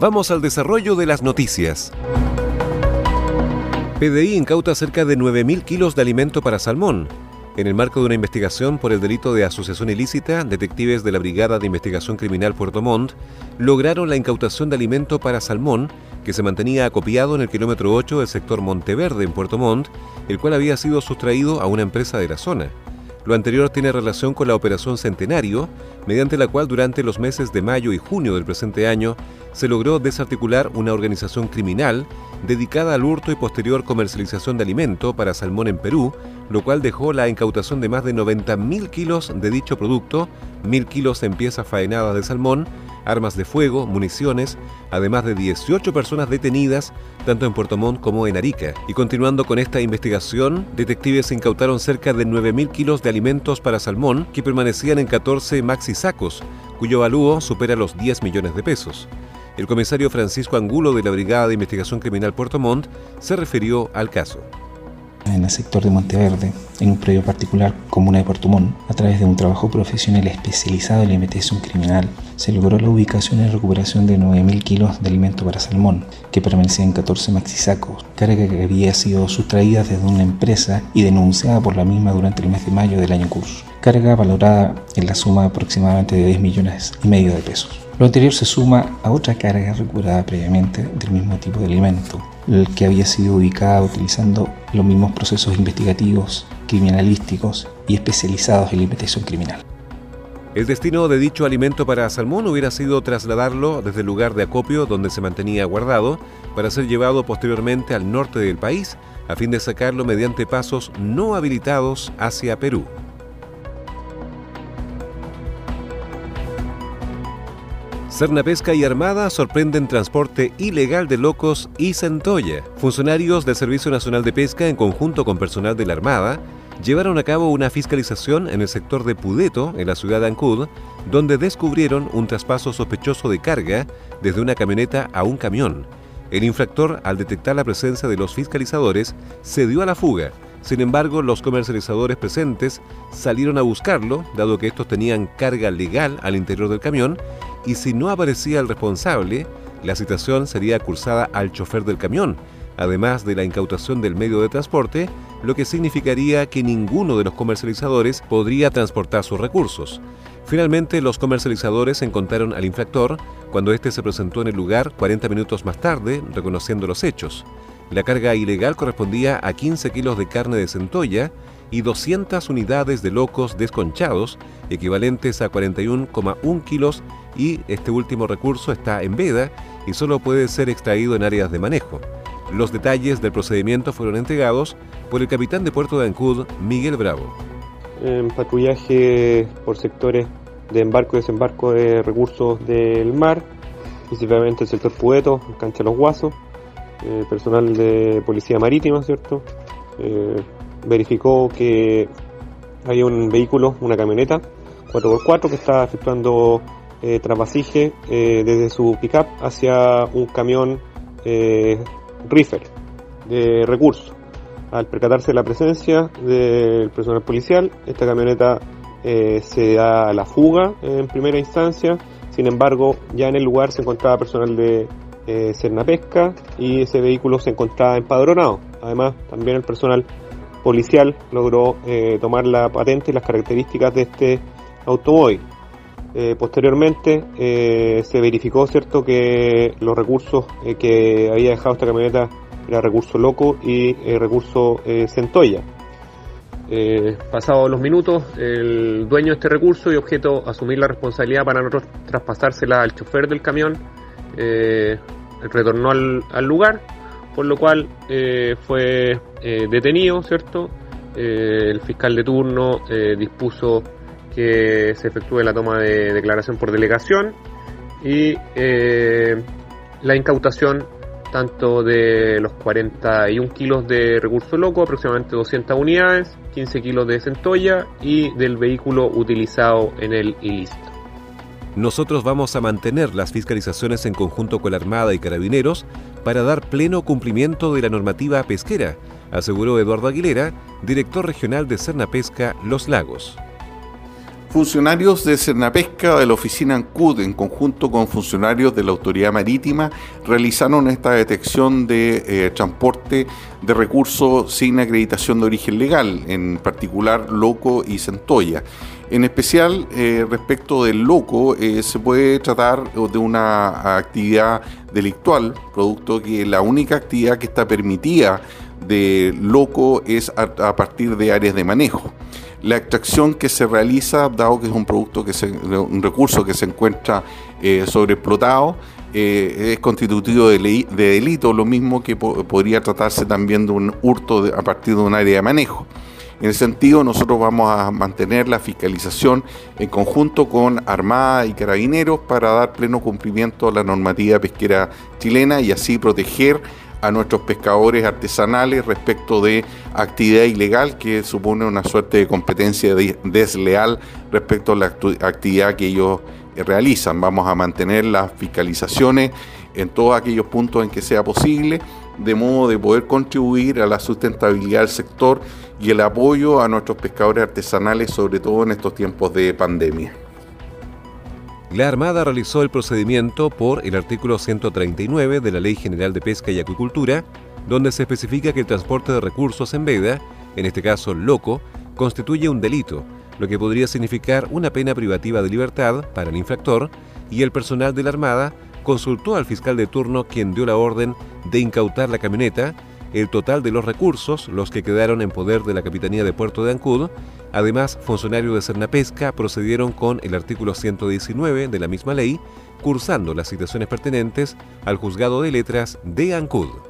Vamos al desarrollo de las noticias. PDI incauta cerca de 9.000 kilos de alimento para salmón. En el marco de una investigación por el delito de asociación ilícita, detectives de la Brigada de Investigación Criminal Puerto Montt lograron la incautación de alimento para salmón que se mantenía acopiado en el kilómetro 8 del sector Monteverde en Puerto Montt, el cual había sido sustraído a una empresa de la zona. Lo anterior tiene relación con la Operación Centenario, mediante la cual durante los meses de mayo y junio del presente año se logró desarticular una organización criminal dedicada al hurto y posterior comercialización de alimento para salmón en Perú, lo cual dejó la incautación de más de 90.000 kilos de dicho producto, 1.000 kilos en piezas faenadas de salmón, armas de fuego, municiones, además de 18 personas detenidas, tanto en Puerto Montt como en Arica. Y continuando con esta investigación, detectives incautaron cerca de 9.000 kilos de alimentos para salmón que permanecían en 14 maxi sacos, cuyo valúo supera los 10 millones de pesos. El comisario Francisco Angulo de la Brigada de Investigación Criminal Puerto Montt se refirió al caso en el sector de Monteverde, en un predio particular comuna de Puerto Montt, a través de un trabajo profesional especializado en la investigación criminal, se logró la ubicación y recuperación de 9.000 kilos de alimento para salmón, que permanecía en 14 maxisacos, carga que había sido sustraída desde una empresa y denunciada por la misma durante el mes de mayo del año curso. Carga valorada en la suma aproximadamente de 10 millones y medio de pesos. Lo anterior se suma a otra carga recuperada previamente del mismo tipo de alimento, el que había sido ubicada utilizando los mismos procesos investigativos, criminalísticos y especializados en la investigación criminal. El destino de dicho alimento para salmón hubiera sido trasladarlo desde el lugar de acopio donde se mantenía guardado para ser llevado posteriormente al norte del país a fin de sacarlo mediante pasos no habilitados hacia Perú. Pesca y Armada sorprenden transporte ilegal de locos y centolla. Funcionarios del Servicio Nacional de Pesca, en conjunto con personal de la Armada, llevaron a cabo una fiscalización en el sector de Pudeto, en la ciudad de Ancud, donde descubrieron un traspaso sospechoso de carga desde una camioneta a un camión. El infractor, al detectar la presencia de los fiscalizadores, se dio a la fuga. Sin embargo, los comercializadores presentes salieron a buscarlo, dado que estos tenían carga legal al interior del camión, y si no aparecía el responsable, la citación sería cursada al chofer del camión, además de la incautación del medio de transporte, lo que significaría que ninguno de los comercializadores podría transportar sus recursos. Finalmente, los comercializadores encontraron al infractor cuando éste se presentó en el lugar 40 minutos más tarde, reconociendo los hechos. La carga ilegal correspondía a 15 kilos de carne de centolla y 200 unidades de locos desconchados, equivalentes a 41,1 kilos, y este último recurso está en veda y solo puede ser extraído en áreas de manejo. Los detalles del procedimiento fueron entregados por el capitán de Puerto de Ancud, Miguel Bravo. En patrullaje por sectores de embarco y desembarco de recursos del mar, principalmente el sector Pueto, Cancha Los Guasos, eh, personal de Policía Marítima, ¿cierto? Eh, verificó que había un vehículo, una camioneta 4x4 que estaba efectuando eh, trasvasije eh, desde su pickup hacia un camión Riffer de recursos. Al percatarse de la presencia del personal policial, esta camioneta se da a la fuga en primera instancia. Sin embargo, ya en el lugar se encontraba personal de eh, Pesca y ese vehículo se encontraba empadronado. Además, también el personal policial logró eh, tomar la patente y las características de este automóvil. Eh, posteriormente eh, se verificó cierto que los recursos que había dejado esta camioneta era recurso loco y recurso centolla. pasados los minutos, el dueño de este recurso y objeto asumir la responsabilidad para nosotros traspasársela al chofer del camión, retornó al, lugar, por lo cual fue detenido, ¿cierto? el fiscal de turno dispuso que se efectúe la toma de declaración por delegación y eh, la incautación tanto de los 41 kilos de recurso loco, aproximadamente 200 unidades, 15 kilos de centolla y del vehículo utilizado en el ilícito. Nosotros vamos a mantener las fiscalizaciones en conjunto con la Armada y Carabineros para dar pleno cumplimiento de la normativa pesquera, aseguró Eduardo Aguilera, director regional de Cernapesca Los Lagos. Funcionarios de Cernapesca de la oficina ANCUD, en conjunto con funcionarios de la Autoridad Marítima, realizaron esta detección de eh, transporte de recursos sin acreditación de origen legal, en particular loco y centolla. En especial, eh, respecto del loco, eh, se puede tratar de una actividad delictual, producto que la única actividad que está permitida de loco es a partir de áreas de manejo la extracción que se realiza, dado que es un producto que se, un recurso que se encuentra eh, sobreexplotado, eh, es constitutivo de, de, delito, lo mismo que podría tratarse también de un hurto a partir de un área de manejo. En ese sentido, nosotros vamos a mantener la fiscalización en conjunto con Armada y Carabineros para dar pleno cumplimiento a la normativa pesquera chilena y así proteger a nuestros pescadores artesanales respecto de actividad ilegal que supone una suerte de competencia desleal respecto a la actividad que ellos eh, realizan. Vamos a mantener las fiscalizaciones en todos aquellos puntos en que sea posible, de modo de poder contribuir a la sustentabilidad del sector y el apoyo a nuestros pescadores artesanales, sobre todo en estos tiempos de pandemia. La Armada realizó el procedimiento por el artículo 139 de la Ley General de Pesca y Acuicultura, donde se especifica que el transporte de recursos en veda, en este caso loco, constituye un delito, lo que podría significar una pena privativa de libertad para el infractor, y el personal de la Armada consultó al fiscal de turno quien dio la orden de incautar la camioneta, el total de los recursos, los que quedaron en poder de la Capitanía de Puerto de Ancud, Además, funcionarios de Cernapesca procedieron con el artículo 119 de la misma ley, cursando las citaciones pertinentes al juzgado de letras de Ancud.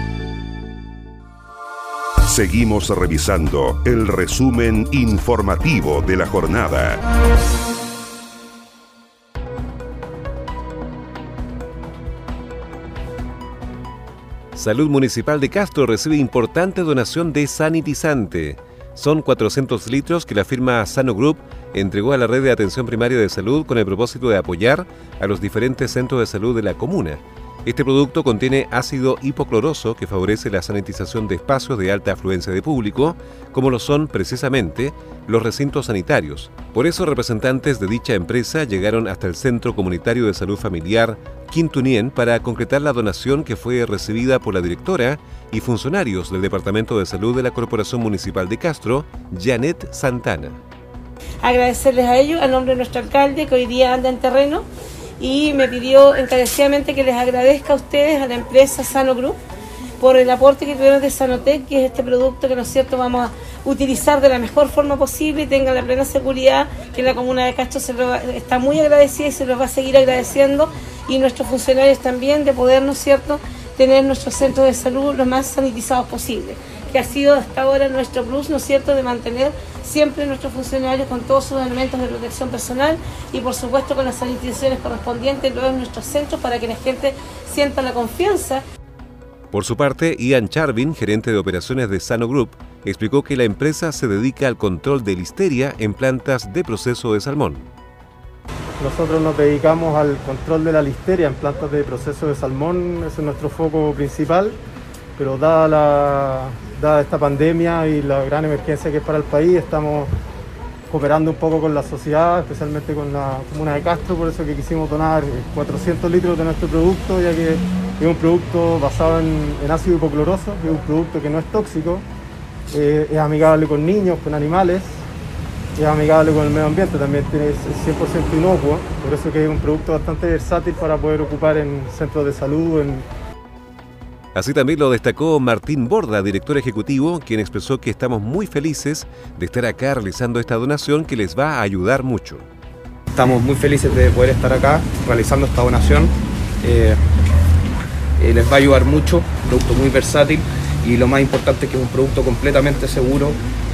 Seguimos revisando el resumen informativo de la jornada. Salud Municipal de Castro recibe importante donación de sanitizante. Son 400 litros que la firma Sano Group entregó a la red de atención primaria de salud con el propósito de apoyar a los diferentes centros de salud de la comuna. Este producto contiene ácido hipocloroso que favorece la sanitización de espacios de alta afluencia de público, como lo son precisamente los recintos sanitarios. Por eso representantes de dicha empresa llegaron hasta el Centro Comunitario de Salud Familiar Quintunien para concretar la donación que fue recibida por la directora y funcionarios del Departamento de Salud de la Corporación Municipal de Castro, Janet Santana. Agradecerles a ellos, a nombre de nuestro alcalde, que hoy día anda en terreno, y me pidió encarecidamente que les agradezca a ustedes, a la empresa Sano Group, por el aporte que tuvieron de Sanotec, que es este producto que, ¿no cierto?, vamos a utilizar de la mejor forma posible y tenga la plena seguridad que la comuna de Castro se está muy agradecida y se los va a seguir agradeciendo y nuestros funcionarios también de poder, ¿no es cierto?, tener nuestros centros de salud lo más sanitizados posible, que ha sido hasta ahora nuestro plus, ¿no es cierto?, de mantener siempre nuestros funcionarios con todos sus elementos de protección personal y por supuesto con las sanitizaciones correspondientes en nuestros centros para que la gente sienta la confianza. Por su parte, Ian Charvin, gerente de operaciones de Sano Group, explicó que la empresa se dedica al control de listeria en plantas de proceso de salmón. Nosotros nos dedicamos al control de la listeria en plantas de proceso de salmón, ese es nuestro foco principal pero dada, la, dada esta pandemia y la gran emergencia que es para el país, estamos cooperando un poco con la sociedad, especialmente con la comuna de Castro, por eso que quisimos donar 400 litros de nuestro producto, ya que es un producto basado en, ácido hipocloroso, que es un producto que no es tóxico, eh, es amigable con niños, con animales, es amigable con el medio ambiente, también es 100% inocuo, por eso que es un producto bastante versátil para poder ocupar en centros de salud, en, Así también lo destacó Martín Borda, director ejecutivo, quien expresó que estamos muy felices de estar acá realizando esta donación que les va a ayudar mucho. Estamos muy felices de poder estar acá realizando esta donación. Eh, eh, les va a ayudar mucho, un producto muy versátil y lo más importante es que es un producto completamente seguro,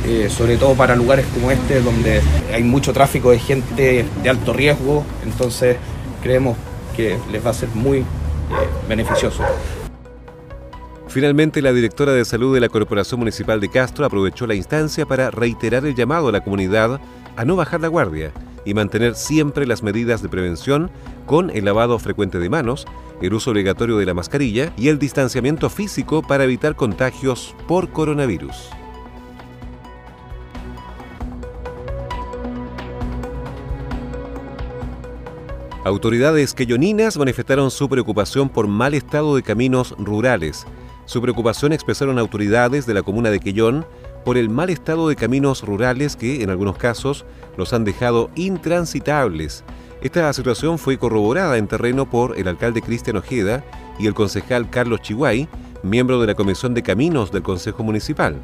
eh, sobre todo para lugares como este donde hay mucho tráfico de gente de alto riesgo, entonces creemos que les va a ser muy beneficioso. Finalmente, la directora de salud de la Corporación Municipal de Castro aprovechó la instancia para reiterar el llamado a la comunidad a no bajar la guardia y mantener siempre las medidas de prevención con el lavado frecuente de manos, el uso obligatorio de la mascarilla y el distanciamiento físico para evitar contagios por coronavirus. Autoridades queyoninas manifestaron su preocupación por mal estado de caminos rurales su preocupación expresaron autoridades de la comuna de Quellón por el mal estado de caminos rurales que, en algunos casos, los han dejado intransitables. Esta situación fue corroborada en terreno por el alcalde Cristian Ojeda y el concejal Carlos Chihuay, miembro de la Comisión de Caminos del Consejo Municipal.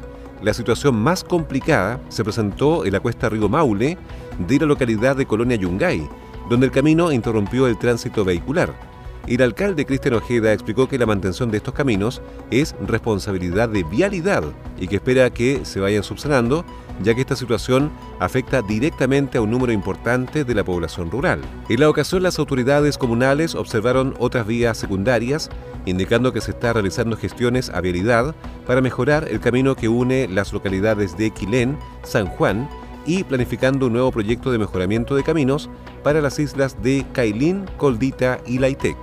La situación más complicada se presentó en la cuesta Río Maule de la localidad de Colonia Yungay, donde el camino interrumpió el tránsito vehicular. El alcalde Cristian Ojeda explicó que la mantención de estos caminos es responsabilidad de vialidad y que espera que se vayan subsanando, ya que esta situación afecta directamente a un número importante de la población rural. En la ocasión, las autoridades comunales observaron otras vías secundarias, indicando que se está realizando gestiones a vialidad para mejorar el camino que une las localidades de Quilén, San Juan y planificando un nuevo proyecto de mejoramiento de caminos para las islas de Cailín, Coldita y Laitec.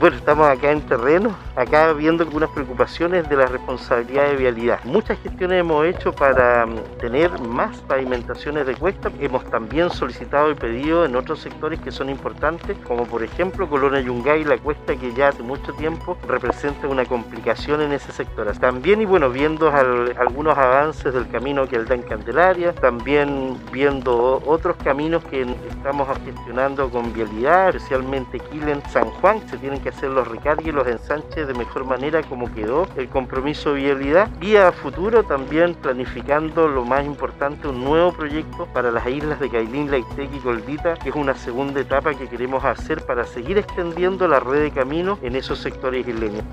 Bueno, estamos acá en terreno, acá viendo algunas preocupaciones de la responsabilidad de vialidad. Muchas gestiones hemos hecho para mm, tener más pavimentaciones de cuesta. Hemos también solicitado y pedido en otros sectores que son importantes, como por ejemplo Colonia Yungay, la cuesta que ya hace mucho tiempo representa una complicación en ese sector. También, y bueno, viendo algunos avances del camino que da en Candelaria, también viendo otros caminos que estamos gestionando con vialidad, especialmente Quilen, San Juan, se tienen que hacer los recargues y los ensanches de mejor manera como quedó el compromiso de vialidad y a futuro también planificando lo más importante un nuevo proyecto para las islas de Cailín, Laitec y Goldita que es una segunda etapa que queremos hacer para seguir extendiendo la red de caminos en esos sectores isleños.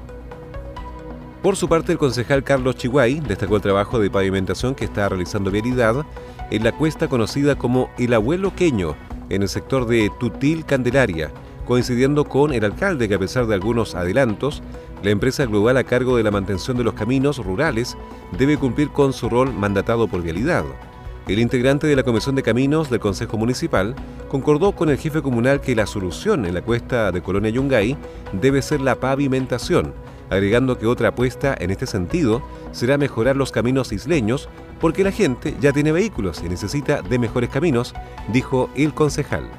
Por su parte, el concejal Carlos Chihuay destacó el trabajo de pavimentación que está realizando Vialidad en la cuesta conocida como El Abuelo Queño, en el sector de Tutil Candelaria, coincidiendo con el alcalde que a pesar de algunos adelantos, la empresa global a cargo de la mantención de los caminos rurales debe cumplir con su rol mandatado por vialidad. El integrante de la Comisión de Caminos del Consejo Municipal concordó con el jefe comunal que la solución en la cuesta de Colonia Yungay debe ser la pavimentación, agregando que otra apuesta en este sentido será mejorar los caminos isleños porque la gente ya tiene vehículos y necesita de mejores caminos, dijo el concejal.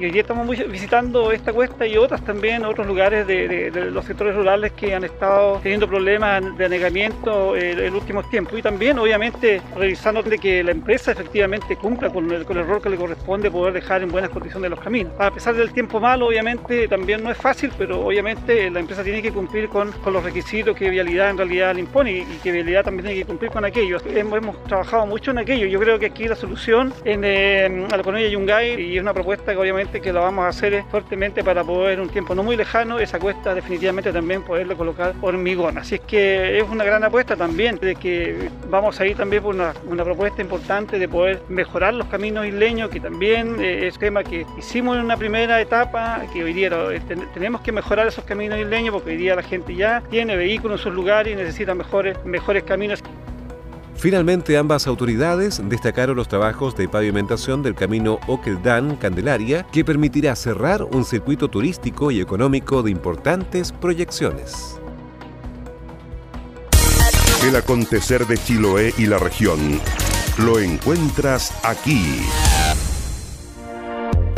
Y hoy estamos visitando esta cuesta y otras también, otros lugares de, los sectores rurales que han estado teniendo problemas de anegamiento eh, en los últimos tiempos. Y también, obviamente, revisando de que la empresa efectivamente cumpla con el, rol que le corresponde poder dejar en buenas condiciones los caminos. A pesar del tiempo malo, obviamente, también no es fácil, pero obviamente la empresa tiene que cumplir con, los requisitos que Vialidad en realidad le impone y, que Vialidad también tiene que cumplir con aquello. Hemos, trabajado mucho en aquello. Yo creo que aquí la solución en eh, la colonia Yungay y es una propuesta que obviamente que lo vamos a hacer fuertemente para poder un tiempo no muy lejano esa cuesta definitivamente también poderle colocar hormigón. Así es que es una gran apuesta también de que vamos a ir también por una, propuesta importante de poder mejorar los caminos isleños, que también eh, es tema que hicimos en una primera etapa, que hoy día eh, tenemos que mejorar esos caminos isleños porque hoy día la gente ya tiene vehículos en sus lugares y necesita mejores, mejores caminos. Finalmente, ambas autoridades destacaron los trabajos de pavimentación del camino Okeldán-Candelaria, que permitirá cerrar un circuito turístico y económico de importantes proyecciones. El acontecer de Chiloé y la región lo encuentras aquí.